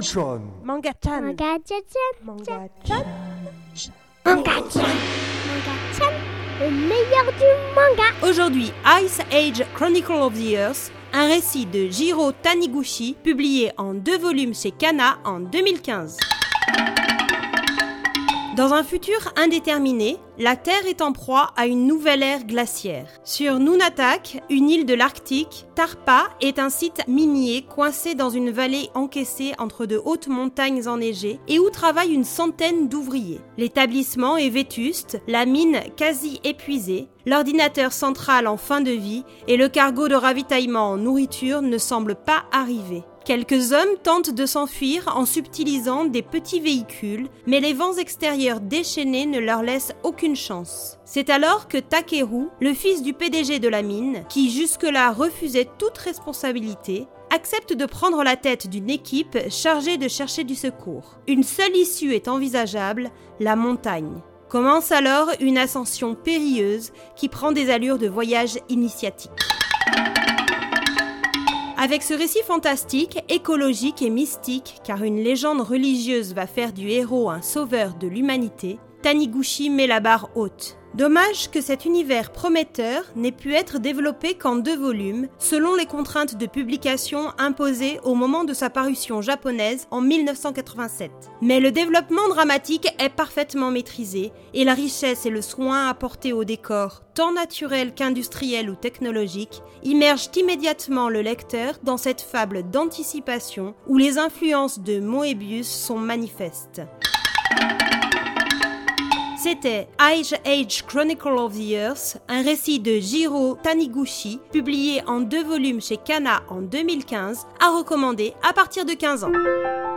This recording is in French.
Manga-chan. Manga-chan. Manga-chan. Manga-chan. Manga-chan. Manga-chan. Le meilleur du manga. Aujourd'hui, Ice Age Chronicle of the Earth, un récit de Jiro Taniguchi, publié en deux volumes chez Kana en 2015. Dans un futur indéterminé, la Terre est en proie à une nouvelle ère glaciaire. Sur Nunatak, une île de l'Arctique, Tarpa est un site minier coincé dans une vallée encaissée entre de hautes montagnes enneigées et où travaillent une centaine d'ouvriers. L'établissement est vétuste, la mine quasi épuisée, l'ordinateur central en fin de vie et le cargo de ravitaillement en nourriture ne semblent pas arriver. Quelques hommes tentent de s'enfuir en subtilisant des petits véhicules, mais les vents extérieurs déchaînés ne leur laissent aucune chance. C'est alors que Takeru, le fils du PDG de la mine, qui jusque-là refusait toute responsabilité, accepte de prendre la tête d'une équipe chargée de chercher du secours. Une seule issue est envisageable, la montagne. Commence alors une ascension périlleuse qui prend des allures de voyage initiatique. Avec ce récit fantastique, écologique et mystique, car une légende religieuse va faire du héros un sauveur de l'humanité, Taniguchi met la barre haute. Dommage que cet univers prometteur n'ait pu être développé qu'en deux volumes, selon les contraintes de publication imposées au moment de sa parution japonaise en 1987. Mais le développement dramatique est parfaitement maîtrisé, et la richesse et le soin apportés au décor, tant naturel qu'industriel ou technologique, immergent immédiatement le lecteur dans cette fable d'anticipation où les influences de Moebius sont manifestes. C'était Ice Age Chronicle of the Earth, un récit de Jiro Taniguchi, publié en deux volumes chez Kana en 2015, à recommander à partir de 15 ans.